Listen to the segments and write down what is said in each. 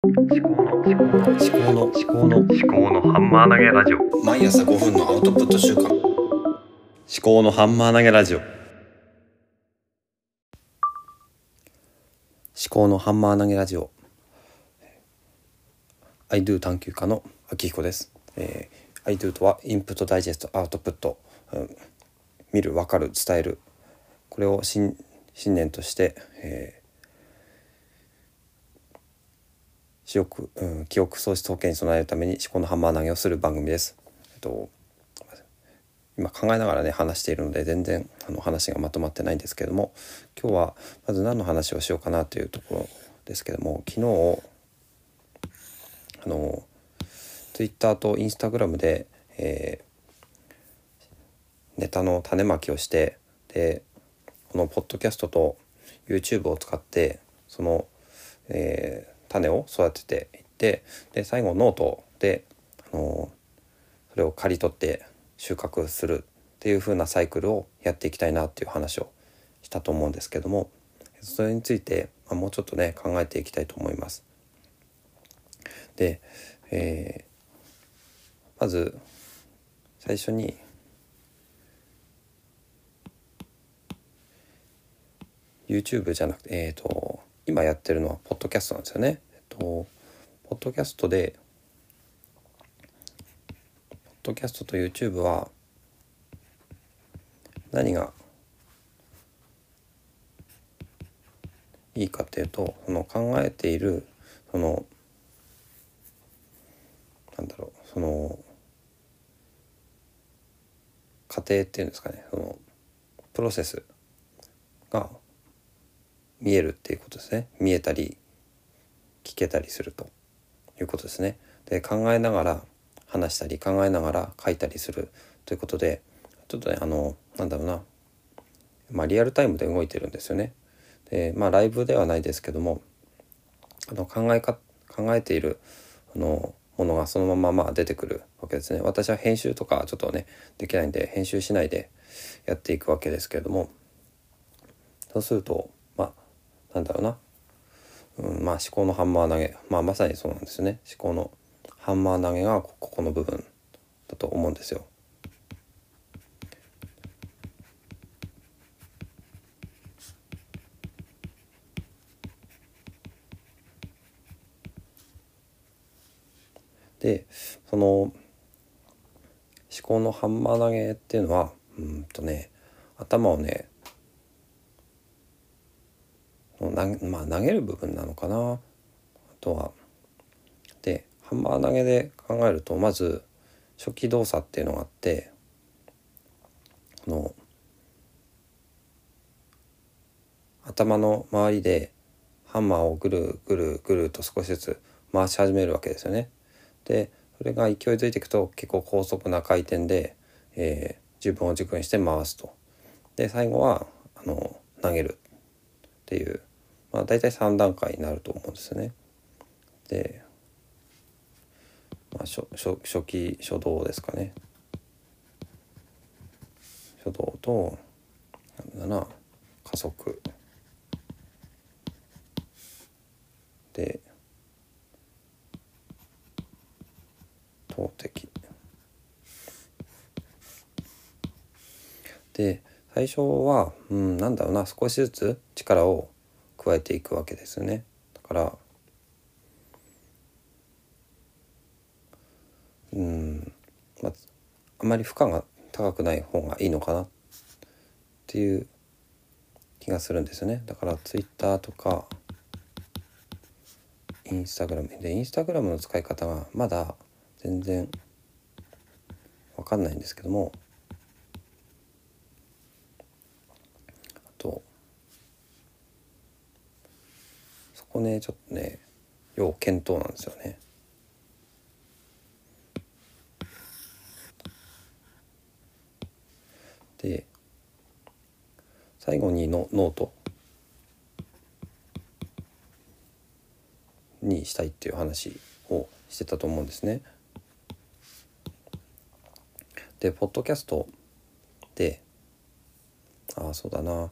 思考の思考の思考の思考の思考のハンマー投げラジオ。毎朝5分のアウトプット週間。思考のハンマー投げラジオ。思考のハンマー投げラジオ。I do 探求家の秋彦です、えー、I do とはインプットダイジェストアウトプット、うん、見る分かる伝える。これを信信念として、えー記憶,、うん、記憶喪失保険に備えるために思考のハンマー投げをする番組です。えっと今考えながらね話しているので全然あの話がまとまってないんですけれども今日はまず何の話をしようかなというところですけども昨日あの Twitter と Instagram で、えー、ネタの種まきをしてでこのポッドキャストと YouTube を使ってその、えー種を育てていってで最後ノートで、あのそれを刈り取って収穫するっていう風なサイクルをやっていきたいなっていう話をしたと思うんですけどもそれについて、まあ、もうちょっとね考えていきたいと思います。で、えー、まず最初に YouTube じゃなくてえっ、ー、と今やってるのはポッドキャストなんですよね。えっとポッドキャストでポッドキャストと YouTube は何がいいかっていうとその考えているそのなんだろうその過程っていうんですかねそのプロセスが見えるっていうことですね見えたり聞けたりするということですね。で考えながら話したり考えながら書いたりするということでちょっとねあのなんだろうなまあリアルタイムで動いてるんですよね。でまあライブではないですけどもあの考えか考えているあのものがそのまままあ出てくるわけですね。私は編集とかちょっとねできないんで編集しないでやっていくわけですけれどもそうするとなんだろうな、うん、まあ思考のハンマー投げ。まあまさにそうなんですよね。思考のハンマー投げがここの部分だと思うんですよ。でその思考のハンマー投げっていうのはうんとね頭をねまあ、投げる部分なのかなあとは。でハンマー投げで考えるとまず初期動作っていうのがあってこの頭の周りでハンマーをぐるぐるぐると少しずつ回し始めるわけですよね。でそれが勢いづいていくと結構高速な回転で、えー、自分を軸にして回すと。で最後はあの投げるっていうまあ、大体3段階になると思うんですね。で、まあ、初初初期初動ですかね。初動となんだな加速で投擲で最初は、うん、なんだろうな少しずつ力を加えていくわけですよね。だからうんまああまり負荷が高くない方がいいのかなっていう気がするんですよね。だからツイッターとかインスタグラムでインスタグラムの使い方がまだ全然わかんないんですけどもこねちょっとね要検討なんですよね。で最後にのノートにしたいっていう話をしてたと思うんですね。でポッドキャストでああそうだなあ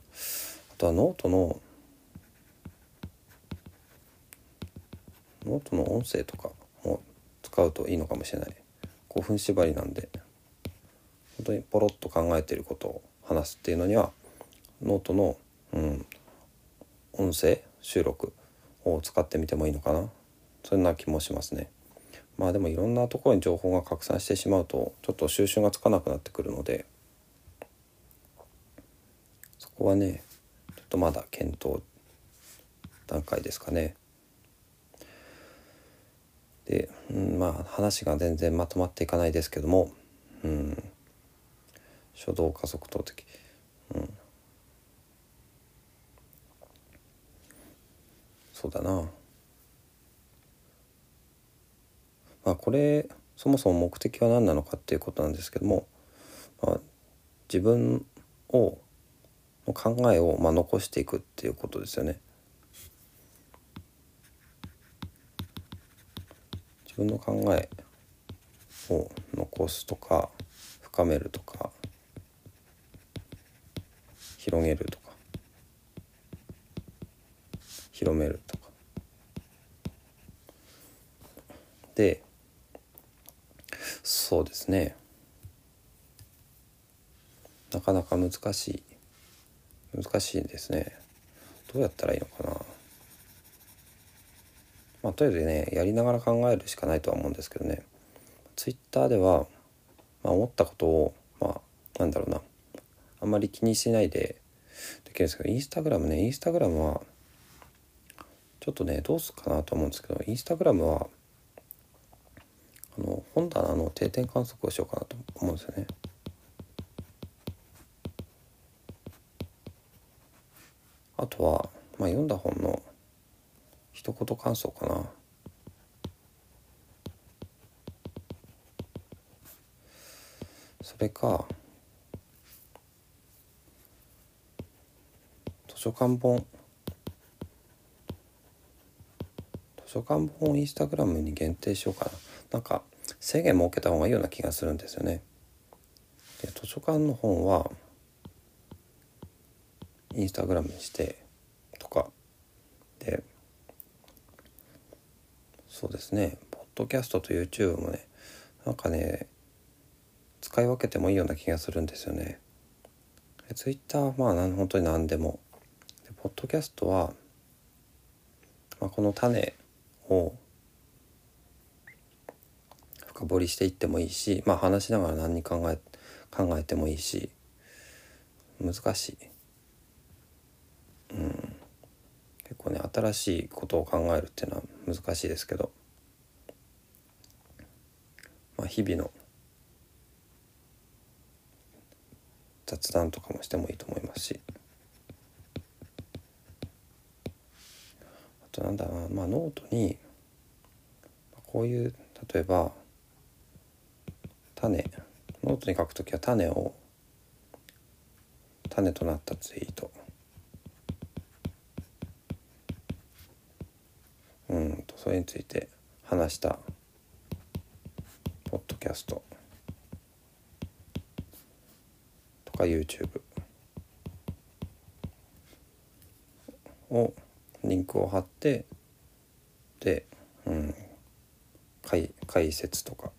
とはノートのノートの音声とかも使うといいのかもしれない5分縛りなんで本当にポロッと考えてることを話すっていうのにはノートの、うん、音声収録を使ってみてもいいのかなそんな気もしますね。まあでもいろんなところに情報が拡散してしまうとちょっと収拾がつかなくなってくるのでそこはねちょっとまだ検討段階ですかね。で、うん、まあ話が全然まとまっていかないですけども、うん、初動加速投的、うん、そうだな。まあこれそもそも目的は何なのかっていうことなんですけども、まあ、自分をの考えをまあ残していくっていうことですよね。分の考えを残すとか深めるとか広げるとか広めるとか。でそうですね。なかなか難しい難しいですね。どうやったらいいのかな。まあ、とりあえずねやりながら考えるしかないとは思うんですけどねツイッターでは、まあ、思ったことをまあなんだろうなあんまり気にしないでできるんですけどインスタグラムねインスタグラムはちょっとねどうすかなと思うんですけどインスタグラムはあの本棚の定点観測をしようかなと思うんですよね。あとは、まあ、読んだ本の一言感想かな。それか図書館本。図書館本をインスタグラムに限定しようかな。なんか制限設けた方がいいような気がするんですよね。で図書館の本はインスタグラムにしてとか。でそうですねポッドキャストと YouTube もねなんかね使い分けてもいいような気がするんですよね。Twitter はまあ本当に何でもでポッドキャストは、まあ、この種を深掘りしていってもいいしまあ話しながら何に考え考えてもいいし難しい。うん結構ね新しいことを考えるっていうのは難しいですけど、まあ、日々の雑談とかもしてもいいと思いますし。あとなんだな。まあノートにこういう例えば種。ノートに書くときは種を種となったツイート。うんとそれについて話した。ポッドキャスト。とか YouTube をリンクを貼ってで、うん、解解説とか。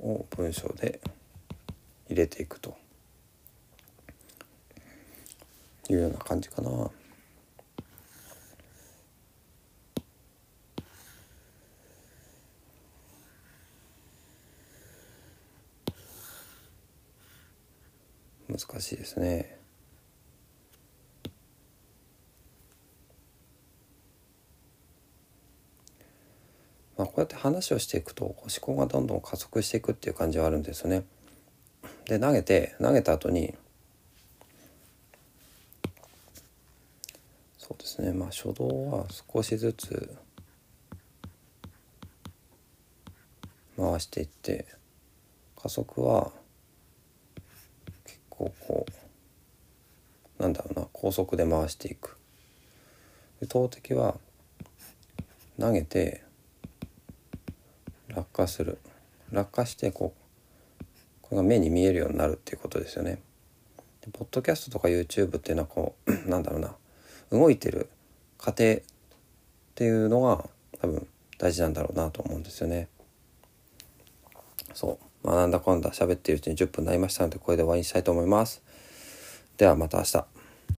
を文章で入れていくと。いうような感じかな。難しいですね。まあ、こうやって話をしていくと思考がどんどん加速していくっていう感じはあるんですよね。で投げて投げた後にそうですねまあ初動は少しずつ回していって加速はこうこうなんだろうな高速で回していく。で投擲は投げて落下する。落下してこうこれが目に見えるようになるっていうことですよね。でポッドキャストとか YouTube っていうのはこう なんだろうな動いてる過程っていうのが多分大事なんだろうなと思うんですよね。そう、まあ、なんだかんだ喋っているうちに10分になりましたのでこれで終わりにしたいと思います。ではまた明日。